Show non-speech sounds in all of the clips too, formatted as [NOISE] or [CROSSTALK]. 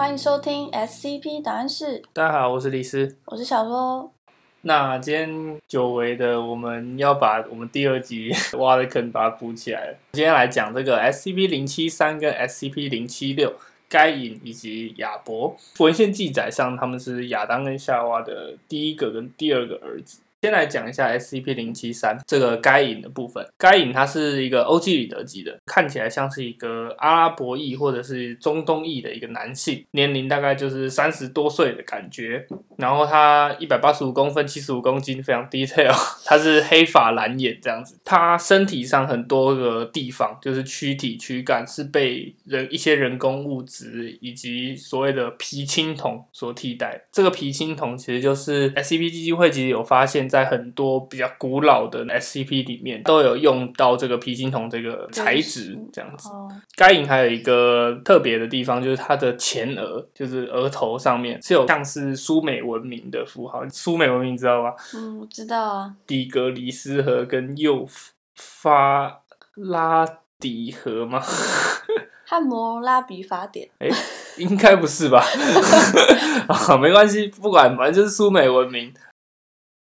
欢迎收听 SCP 档案室，大家好，我是李斯。我是小罗。那今天久违的，我们要把我们第二集 [LAUGHS] 挖的坑把它补起来了。今天来讲这个 SCP 零七三跟 SCP 零七六，该隐以及亚伯。文献记载上，他们是亚当跟夏娃的第一个跟第二个儿子。先来讲一下 SCP 零七三这个该隐的部分。该隐他是一个欧几里得级的，看起来像是一个阿拉伯裔或者是中东裔的一个男性，年龄大概就是三十多岁的感觉。然后他一百八十五公分，七十五公斤，非常 detail。[LAUGHS] 他是黑发蓝眼这样子。他身体上很多个地方，就是躯体躯干是被人一些人工物质以及所谓的皮青铜所替代。这个皮青铜其实就是 SCP 基金会其实有发现。在很多比较古老的 SCP 里面，都有用到这个皮筋铜这个材质，这样子。该影还有一个特别的地方，就是它的前额，就是额头上面是有像是苏美文明的符号。苏美文明知道吧？嗯，我知道啊。底格里斯河跟幼发拉底河吗？[LAUGHS] [LAUGHS] 汉谟拉比法典？哎，应该不是吧？[LAUGHS] 啊，没关系，不管，反正就是苏美文明。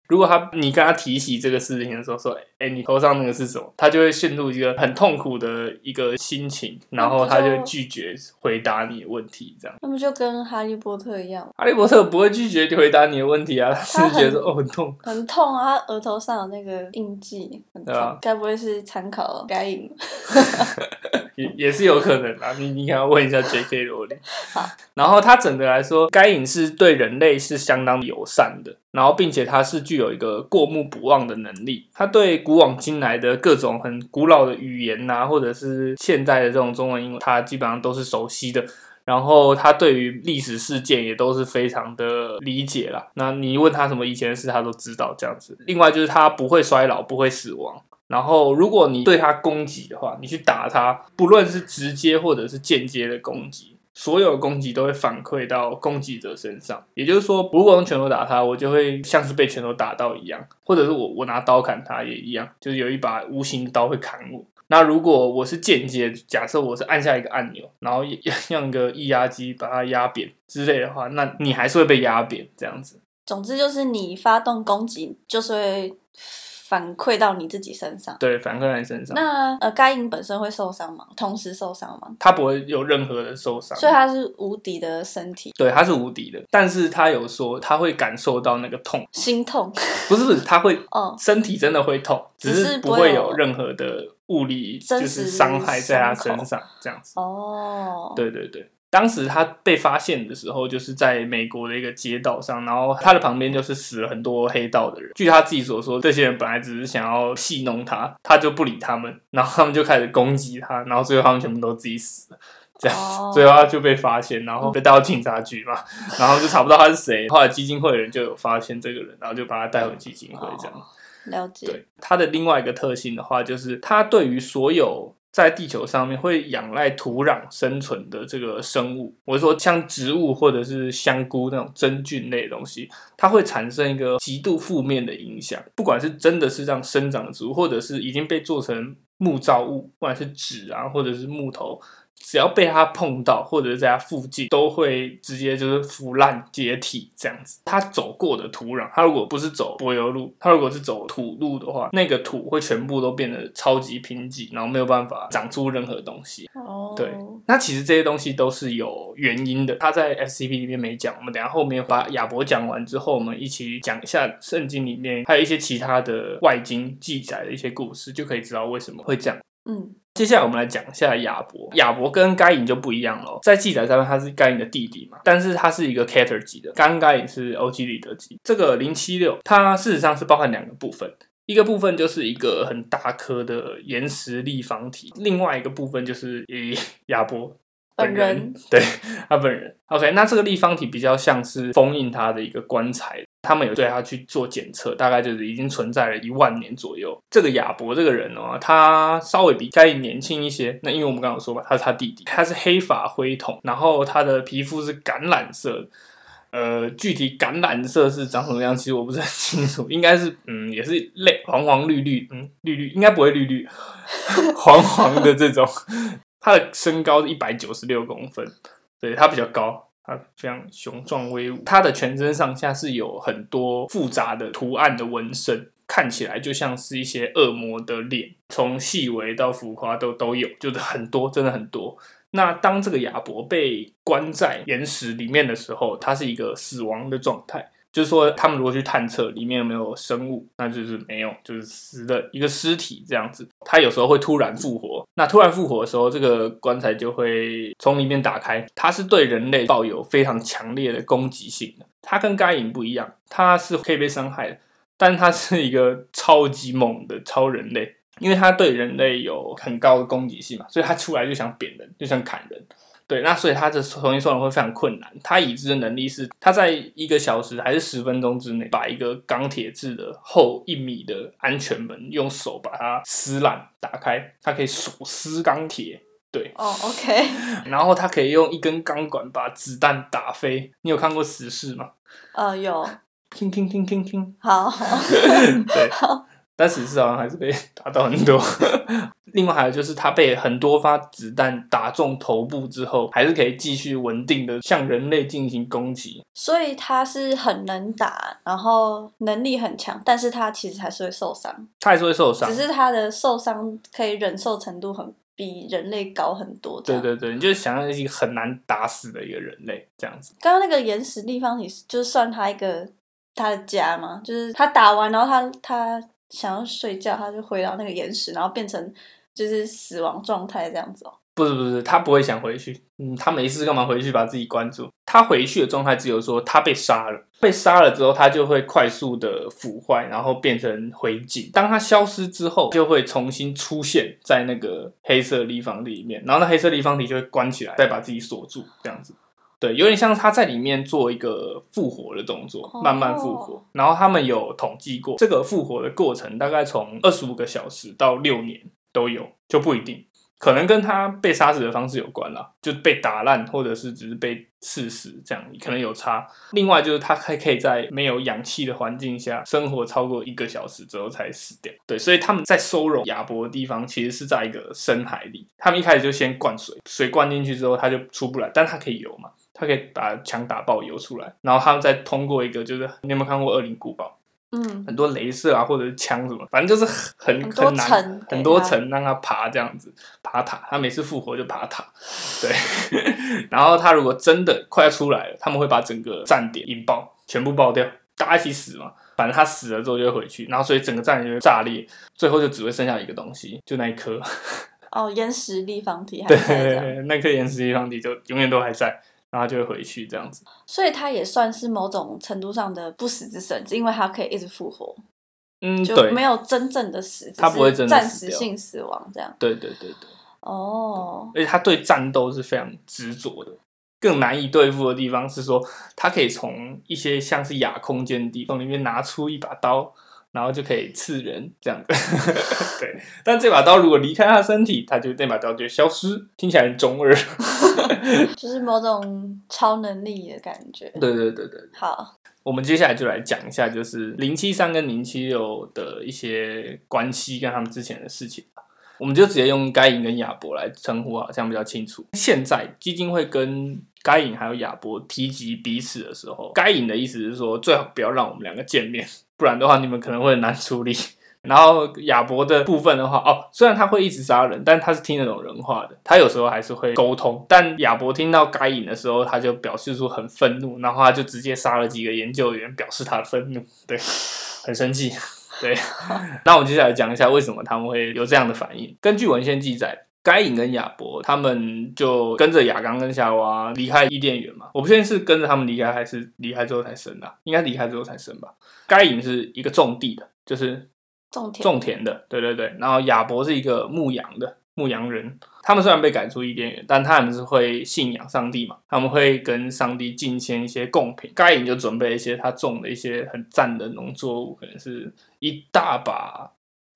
如果他你跟他提起这个事情的时候，说：“哎，你头上那个是什么？”他就会陷入一个很痛苦的一个心情，然后他就拒绝回答你的问题，这样。那不就跟哈利波特一样？哈利波特不会拒绝回答你的问题啊，他是觉得哦很痛，很痛啊！他额头上有那个印记，很痛。该不会是参考该隐？[LAUGHS] 也也是有可能啊，你你可要问一下 J.K. 罗琳。好，然后他整个来说，该隐是对人类是相当友善的，然后并且它是具有一个过目不忘的能力，他对古往今来的各种很古老的语言呐，或者是现代的这种中文英文，他基本上都是熟悉的。然后他对于历史事件也都是非常的理解啦。那你问他什么以前的事，他都知道这样子。另外就是他不会衰老，不会死亡。然后，如果你对他攻击的话，你去打他，不论是直接或者是间接的攻击，所有攻击都会反馈到攻击者身上。也就是说，如果用拳头打他，我就会像是被拳头打到一样，或者是我我拿刀砍他也一样，就是有一把无形刀会砍我。那如果我是间接，假设我是按下一个按钮，然后用个液压机把它压扁之类的话，那你还是会被压扁这样子。总之就是你发动攻击，就是会。反馈到你自己身上，对，反馈到你身上。那呃，该隐本身会受伤吗？同时受伤吗？他不会有任何的受伤，所以他是无敌的身体。对，他是无敌的，但是他有说他会感受到那个痛，心痛。不是不是，他会，[LAUGHS] 哦，身体真的会痛，只是不会有任何的物理就是伤害在他身上这样子。哦，对对对。当时他被发现的时候，就是在美国的一个街道上，然后他的旁边就是死了很多黑道的人。据他自己所说，这些人本来只是想要戏弄他，他就不理他们，然后他们就开始攻击他，然后最后他们全部都自己死了，这样子，最后他就被发现，然后被带到警察局嘛，[LAUGHS] 然后就查不到他是谁。后来基金会的人就有发现这个人，然后就把他带回基金会，这样了解。对他的另外一个特性的话，就是他对于所有。在地球上面会仰赖土壤生存的这个生物，我说像植物或者是香菇那种真菌类的东西，它会产生一个极度负面的影响。不管是真的是这样生长的植物，或者是已经被做成木造物，不管是纸啊，或者是木头。只要被它碰到，或者是在它附近，都会直接就是腐烂解体这样子。它走过的土壤，它如果不是走柏油路，它如果是走土路的话，那个土会全部都变得超级贫瘠，然后没有办法长出任何东西。哦，对，那其实这些东西都是有原因的。它在 SCP 里面没讲，我们等下后面把亚伯讲完之后，我们一起讲一下圣经里面还有一些其他的外经记载的一些故事，就可以知道为什么会这样。嗯。接下来我们来讲一下亚伯。亚伯跟该隐就不一样了，在记载上面他是该隐的弟弟嘛，但是他是一个 Cater 级的，刚该隐是欧几里得级。这个零七六，它事实上是包含两个部分，一个部分就是一个很大颗的岩石立方体，另外一个部分就是以亚伯。本人对他本人，OK，那这个立方体比较像是封印他的一个棺材，他们有对他去做检测，大概就是已经存在了一万年左右。这个亚伯这个人哦，他稍微比该年轻一些，那因为我们刚刚说嘛，他是他弟弟，他是黑发灰瞳，然后他的皮肤是橄榄色，呃，具体橄榄色是长什么样，其实我不是很清楚，应该是嗯，也是类黄黄绿绿，嗯，绿绿应该不会绿绿，[LAUGHS] 黄黄的这种。他的身高是一百九十六公分，对他比较高，他非常雄壮威武。他的全身上下是有很多复杂的图案的纹身，看起来就像是一些恶魔的脸，从细微到浮夸都都有，就是很多，真的很多。那当这个亚伯被关在岩石里面的时候，他是一个死亡的状态。就是说，他们如果去探测里面有没有生物，那就是没有，就是死的一个尸体这样子。他有时候会突然复活，那突然复活的时候，这个棺材就会从里面打开。它是对人类抱有非常强烈的攻击性的。它跟该隐不一样，它是可以被伤害的，但它是一个超级猛的超人类，因为它对人类有很高的攻击性嘛，所以它出来就想扁人，就想砍人。对，那所以他的重新收容会非常困难。他已知的能力是，他在一个小时还是十分钟之内，把一个钢铁制的厚一米的安全门用手把它撕烂打开，他可以手撕钢铁。对，哦，OK。[LAUGHS] 然后他可以用一根钢管把子弹打飞。你有看过死侍吗？呃，有。听听听听听。好。[LAUGHS] 对。但死侍好像还是被打到很多。另外还有就是他被很多发子弹打中头部之后，还是可以继续稳定的向人类进行攻击。所以他是很能打，然后能力很强，但是他其实还是会受伤。他还是会受伤，只是他的受伤可以忍受程度很比人类高很多。对对对，你就想象一个很难打死的一个人类这样子。刚刚那个岩石立方体，就是算他一个他的家吗？就是他打完，然后他他想要睡觉，他就回到那个岩石，然后变成。就是死亡状态这样子哦，不是不是，他不会想回去，嗯，他没事干嘛回去把自己关住？他回去的状态只有说他被杀了，被杀了之后他就会快速的腐坏，然后变成灰烬。当他消失之后，就会重新出现在那个黑色立方里面，然后那黑色立方体就会关起来，再把自己锁住，这样子。对，有点像他在里面做一个复活的动作，慢慢复活。然后他们有统计过，这个复活的过程大概从二十五个小时到六年。都有就不一定，可能跟他被杀死的方式有关了，就被打烂，或者是只是被刺死这样，可能有差。另外就是他还可以在没有氧气的环境下生活超过一个小时之后才死掉。对，所以他们在收容亚伯的地方其实是在一个深海里，他们一开始就先灌水，水灌进去之后他就出不来，但他可以游嘛，他可以把墙打爆游出来，然后他们再通过一个就是你有没有看过《恶灵古堡》？嗯，很多镭射啊，或者是枪什么，反正就是很很难，很多层让他爬这样子爬塔。他每次复活就爬塔，对。[LAUGHS] 然后他如果真的快要出来了，他们会把整个站点引爆，全部爆掉，大家一起死嘛。反正他死了之后就会回去，然后所以整个站点就炸裂，最后就只会剩下一个东西，就那一颗。哦，岩石立方体还在，[LAUGHS] 那颗岩石立方体就永远都还在。然后就会回去这样子，所以他也算是某种程度上的不死之神，因为他可以一直复活。嗯，就没有真正的死，他不会真的暂时性死亡这样。对对对对。哦。而且他对战斗是非常执着的。更难以对付的地方是说，他可以从一些像是亚空间的地方里面拿出一把刀。然后就可以刺人这样子，[LAUGHS] 对。[LAUGHS] 但这把刀如果离开他身体，他就那把刀就消失，听起来很中二，[LAUGHS] 就是某种超能力的感觉。对对对对。好，我们接下来就来讲一下，就是零七三跟零七六的一些关系跟他们之前的事情吧。我们就直接用该隐跟亚伯来称呼，好像比较清楚。现在基金会跟该隐还有亚伯提及彼此的时候，该隐的意思是说，最好不要让我们两个见面。不然的话，你们可能会很难处理。[LAUGHS] 然后亚伯的部分的话，哦，虽然他会一直杀人，但他是听得懂人话的。他有时候还是会沟通。但亚伯听到该隐的时候，他就表示出很愤怒，然后他就直接杀了几个研究员，表示他的愤怒。[LAUGHS] 对，[LAUGHS] 很生气。对。那我们接下来讲一下为什么他们会有这样的反应。根据文献记载，该隐跟亚伯他们就跟着亚刚跟夏娃离开伊甸园嘛。我不确定是跟着他们离开，还是离开之后才生的。应该离开之后才生吧。该隐是一个种地的，就是种田种田的，对对对。然后亚伯是一个牧羊的牧羊人。他们虽然被赶出伊甸园，但他们是会信仰上帝嘛？他们会跟上帝进献一些贡品。该隐就准备一些他种的一些很赞的农作物，可能是一大把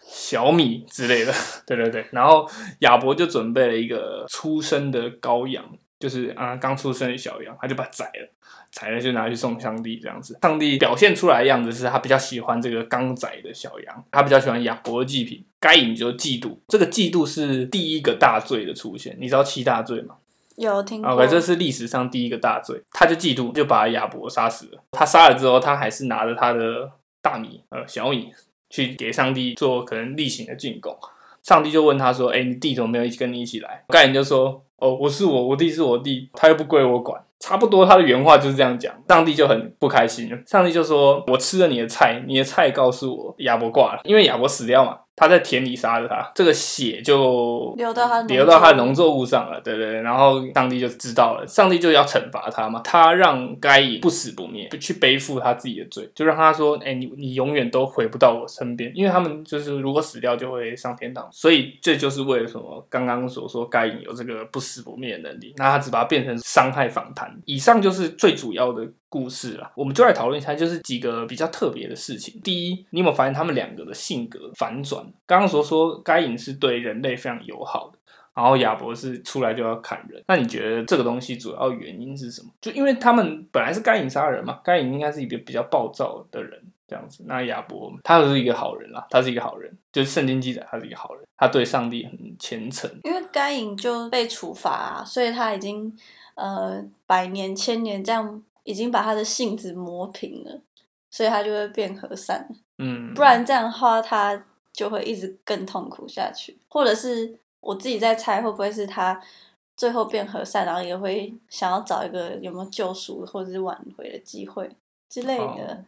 小米之类的，[LAUGHS] 对对对。然后亚伯就准备了一个出生的羔羊。就是啊，刚出生的小羊，他就把它宰了，宰了就拿去送上帝这样子。上帝表现出来的样子是他比较喜欢这个刚宰的小羊，他比较喜欢亚伯的祭品。该隐就嫉妒，这个嫉妒是第一个大罪的出现。你知道七大罪吗？有听过。OK，这是历史上第一个大罪，他就嫉妒，就把亚伯杀死了。他杀了之后，他还是拿着他的大米呃小米去给上帝做可能例行的进贡。上帝就问他说：“哎、你弟怎么没有一起跟你一起来？”盖伦就说：“哦，我是我，我弟是我弟，他又不归我管。”差不多他的原话就是这样讲，上帝就很不开心了。上帝就说：“我吃了你的菜，你的菜告诉我亚伯挂了，因为亚伯死掉嘛，他在田里杀了他，这个血就流到他的流到他的农农作物。上了，对对对，然后上帝就知道了，上帝就要惩罚他嘛，他让该隐不死不灭，去背负他自己的罪，就让他说，哎，你你永远都回不到我身边，因为他们就是如果死掉就会上天堂，所以这就是为了什么刚刚所说该隐有这个不死不灭的能力，那他只把它变成伤害反弹，以上就是最主要的故事啦，我们就来讨论一下，就是几个比较特别的事情。第一，你有没有发现他们两个的性格反转？刚刚所说该隐是对人类非常友好的。然后亚伯是出来就要砍人，那你觉得这个东西主要原因是什么？就因为他们本来是该隐杀人嘛，该隐应该是一个比较暴躁的人这样子。那亚伯他是一个好人啦，他是一个好人，就是圣经记载他是一个好人，他对上帝很虔诚。因为该隐就被处罚、所以他已经呃百年千年这样已经把他的性子磨平了，所以他就会变和善。嗯，不然这样的话，他就会一直更痛苦下去，或者是我自己在猜，会不会是他最后变和善，然后也会想要找一个有没有救赎或者是挽回的机会之类的。哦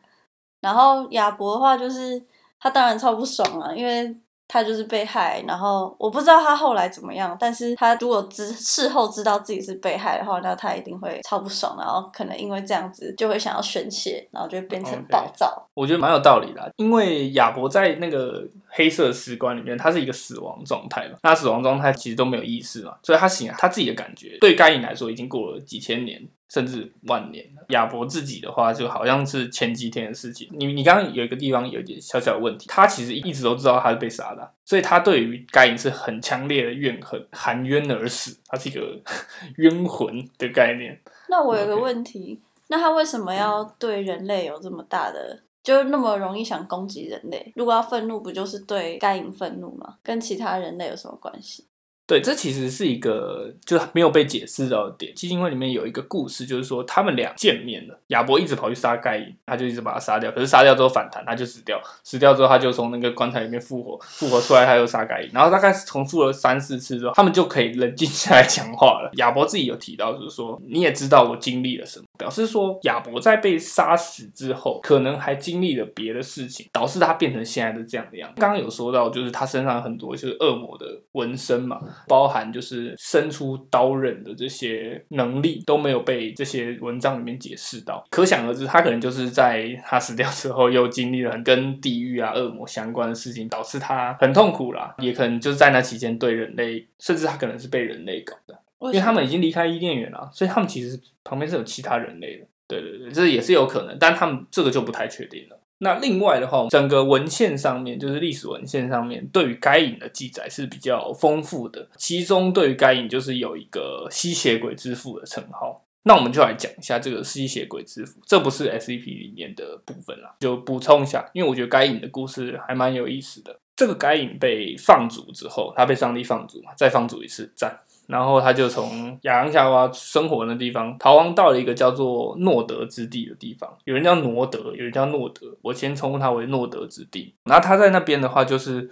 然后亚伯的话，就是他当然超不爽啊，因为他就是被害，然后我不知道他后来怎么样，但是他如果知事后知道自己是被害的话，那他一定会超不爽，然后可能因为这样子就会想要宣泄，然后就变成暴躁。我觉得蛮有道理的啊，因为亚伯在那个黑色石棺里面，他是一个死亡状态嘛，那死亡状态其实都没有意识嘛，所以他醒来，他自己的感觉对该隐来说已经过了几千年甚至万年了。亚伯自己的话，就好像是前几天的事情。你你刚刚有一个地方有一点小小的问题，他其实一直都知道他是被杀的啊，所以他对于该隐是很强烈的怨恨，含冤而死，他是一个 [LAUGHS] 冤魂的概念。那我有个问题，那他为什么要对人类有这么大的，就那么容易想攻击人类？如果要愤怒，不就是对该隐愤怒吗？跟其他人类有什么关系？对，这其实是一个就是没有被解释到的点。基金会里面有一个故事，就是说他们俩见面了，亚伯一直跑去杀盖伊，他就一直把他杀掉，可是杀掉之后反弹，他就死掉，死掉之后他就从那个棺材里面复活，复活出来他又杀盖伊，然后大概重复了三四次之后，他们就可以冷静下来讲话了。亚伯自己有提到，就是说你也知道我经历了什么，表示说亚伯在被杀死之后，可能还经历了别的事情，导致他变成现在的这样的样子。刚刚有说到，就是他身上很多就是恶魔的纹身嘛，包含就是伸出刀刃的这些能力都没有被这些文章里面解释到，可想而知，他可能就是在他死掉之后又经历了很跟地狱啊、恶魔相关的事情，导致他很痛苦啦，也可能就是在那期间对人类，甚至他可能是被人类搞的，因因为他们已经离开伊甸园了，所以他们其实旁边是有其他人类的。对对对，这也是有可能，但他们这个就不太确定了。那另外的话，整个文献上面，就是历史文献上面，对于该隐的记载是比较丰富的。其中对于该隐就是有一个吸血鬼之父的称号。那我们就来讲一下这个吸血鬼之父，这不是 SCP 里面的部分啦，就补充一下，因为我觉得该隐的故事还蛮有意思的。这个该隐被放逐之后，他被上帝放逐嘛，再放逐一次，赞。然后他就从亚当夏娃生活的地方逃亡到了一个叫做诺德之地的地方，有人叫罗德，有人叫诺德，我先称呼他为诺德之地。然后他在那边的话，就是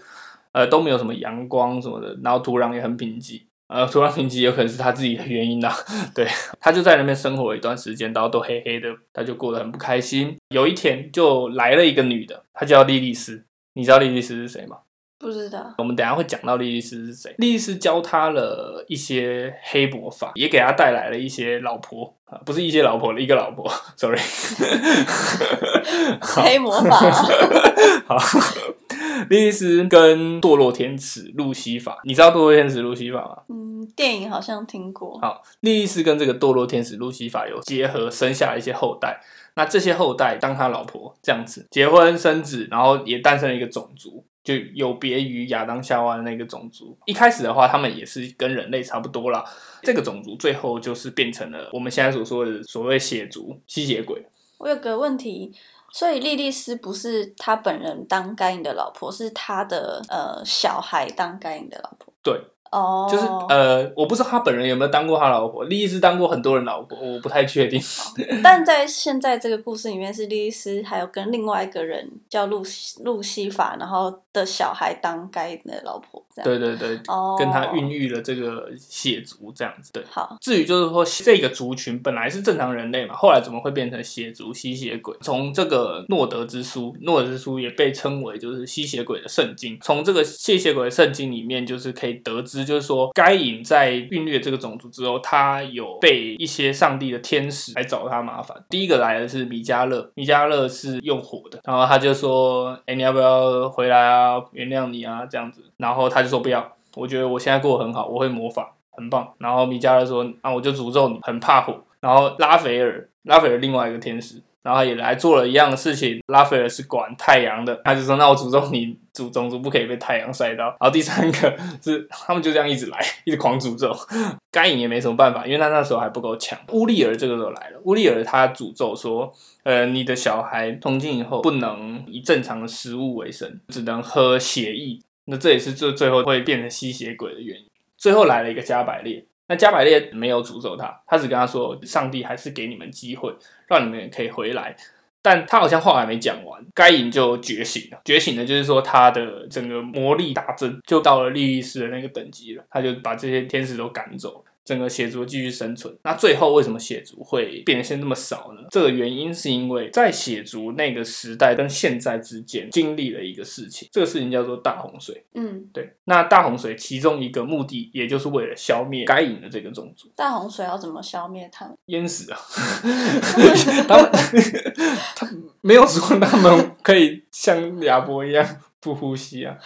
呃都没有什么阳光什么的，然后土壤也很贫瘠。呃，土壤贫瘠有可能是他自己的原因啦。对，他就在那边生活了一段时间，然后都黑黑的，他就过得很不开心。有一天就来了一个女的，她叫莉莉丝。你知道莉莉丝是谁吗？不知道。我们等一下会讲到莉莉丝是谁。莉莉丝教他了一些黑魔法，也给他带来了一些老婆啊，不是一些老婆的一个老婆，sorry。[LAUGHS] 好黑魔法 [LAUGHS] 好，莉莉丝跟堕落天使路西法，你知道堕落天使路西法吗？嗯，电影好像听过。好，莉莉丝跟这个堕落天使路西法有结合，生下了一些后代。那这些后代当他老婆这样子结婚生子，然后也诞生了一个种族，就有别于亚当夏娃的那个种族。一开始的话，他们也是跟人类差不多啦。这个种族最后就是变成了我们现在所说的所谓血族吸血鬼。我有个问题，所以莉莉丝不是他本人当该隐的老婆，是他的呃小孩当该隐的老婆。对，哦，就是呃，我不知道他本人有没有当过他老婆，莉莉丝当过很多人老婆，我不太确定。[LAUGHS] 但在现在这个故事里面，是莉莉丝还有跟另外一个人叫路西路西法，然后的小孩当该的老婆，这样。对对对，哦，跟他孕育了这个血族这样子。对，好，至于就是说这个族群本来是正常人类嘛，后来怎么会变成血族吸血鬼？从这个诺德之书，诺德之书也被称为就是吸血鬼的圣经。从这个吸血鬼的圣经里面，就是可以得知，就是说该隐在孕育这个种族之后，他有被一些上帝的天使来找他麻烦。第一个来的是米迦勒，米迦勒是用火的，然后他就说：“哎，你要不要回来啊？原谅你啊，这样子。”然后他就说：“不要，我觉得我现在过得很好，我会魔法，很棒。”然后米迦勒说：“啊，我就诅咒你，很怕火。”然后拉斐尔，拉斐尔另外一个天使。然后也来做了一样的事情。拉斐尔是管太阳的，他就说：“那我诅咒你，主种族不可以被太阳晒到。”然后第三个是他们就这样一直来，一直狂诅咒。[LAUGHS] 该隐也没什么办法，因为他那时候还不够强。乌利尔这个时候来了，乌利尔他诅咒说：“呃，你的小孩从今以后不能以正常的食物为生，只能喝血液。”那这也是最最后会变成吸血鬼的原因。最后来了一个加百列。那加百列没有诅咒他，他只跟他说：“上帝还是给你们机会，让你们也可以回来。”但他好像话还没讲完，该隐就觉醒了。觉醒的就是说他的整个魔力大增，就到了利益师的那个等级了。他就把这些天使都赶走。整个血族继续生存。那最后为什么血族会变现那么少呢？这个原因是因为在血族那个时代跟现在之间经历了一个事情，这个事情叫做大洪水。嗯，对，那大洪水其中一个目的，也就是为了消灭该隐的这个种族，大洪水要怎么消灭他们？淹死啊！[LAUGHS] 他们他没有说他们可以像亚伯一样不呼吸啊。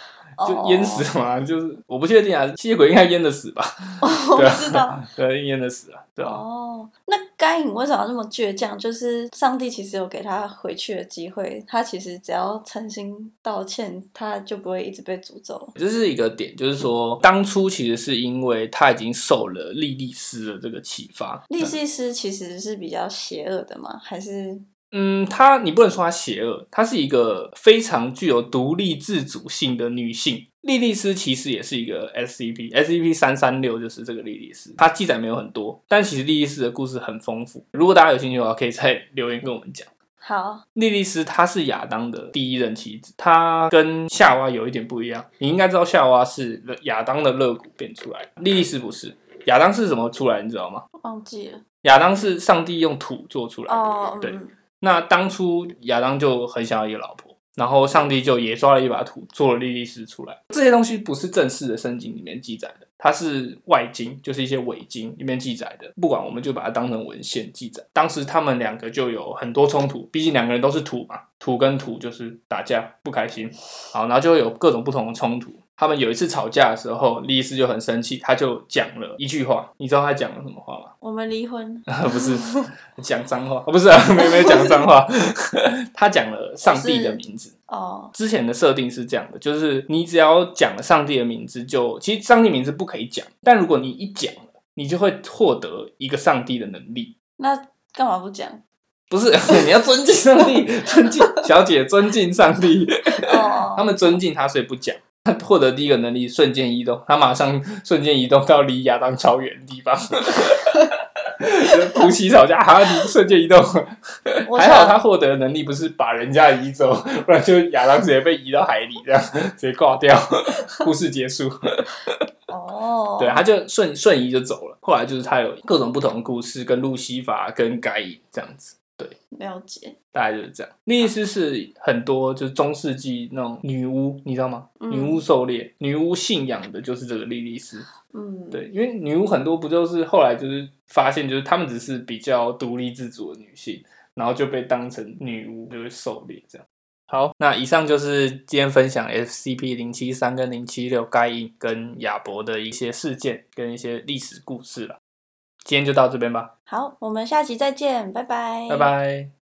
就淹死嘛，就是我不确定啊，吸血鬼应该淹得死吧？[LAUGHS] 我不知道，[LAUGHS] 对，淹得死啊，对啊。哦，那该隐为什么要这么倔强？就是上帝其实有给他回去的机会，他其实只要诚心道歉，他就不会一直被诅咒。这是一个点，就是说当初其实是因为他已经受了莉莉丝的这个启发。莉莉丝其实是比较邪恶的吗？还是？嗯，她你不能说她邪恶，她是一个非常具有独立自主性的女性。莉莉丝其实也是一个 SCP，SCP 三三六就是这个莉莉丝。它记载没有很多，但其实莉莉丝的故事很丰富。如果大家有兴趣的话，可以在留言跟我们讲。好，莉莉丝她是亚当的第一任妻子，她跟夏娃有一点不一样。你应该知道夏娃是亚当的肋骨变出来，莉莉丝不是。亚当是怎么出来？你知道吗？忘记了。亚当是上帝用土做出来的。哦，对。那当初亚当就很想要一个老婆，然后上帝就也抓了一把土，做了莉莉丝出来。这些东西不是正式的圣经里面记载的，它是外经，就是一些伪经里面记载的。不管，我们就把它当成文献记载。当时他们两个就有很多冲突，毕竟两个人都是土嘛，土跟土就是打架，不开心。好，然后就会有各种不同的冲突。他们有一次吵架的时候，莉莉丝就很生气，他就讲了一句话。你知道他讲了什么话吗？我们离婚。[LAUGHS] 不是讲脏话，不是啊，没没讲脏话。[LAUGHS] 他讲了上帝的名字。哦。之前的设定是这样的，就是你只要讲了上帝的名字，就其实上帝名字不可以讲，但如果你一讲了，你就会获得一个上帝的能力。那干嘛不讲？不是，[LAUGHS] 你要尊敬上帝，尊敬小姐，尊敬上帝。哦。他们尊敬他，所以不讲。他 [LAUGHS] 获得第一个能力，瞬间移动。他马上瞬间移动到离亚当超远的地方。夫妻吵架，哈，你瞬间移动。还好他获得的能力不是把人家移走，不然就亚当直接被移到海里，这样直接挂掉。故事结束。[LAUGHS] 哦。对，他就瞬瞬移就走了。后来就是他有各种不同的故事，跟路西法、跟盖伊这样子。对，了解，大概就是这样。莉莉丝是很多就是中世纪那种女巫，你知道吗？女巫狩猎，女巫信仰的就是这个莉莉丝。嗯，对，因为女巫很多不就是后来就是发现，就是她们只是比较独立自主的女性，然后就被当成女巫就是狩猎这样。好，那以上就是今天分享 SCP 零七三跟零七六盖因跟亚伯的一些事件跟一些历史故事了。今天就到这边吧。好，我们下期再见，拜拜。拜拜。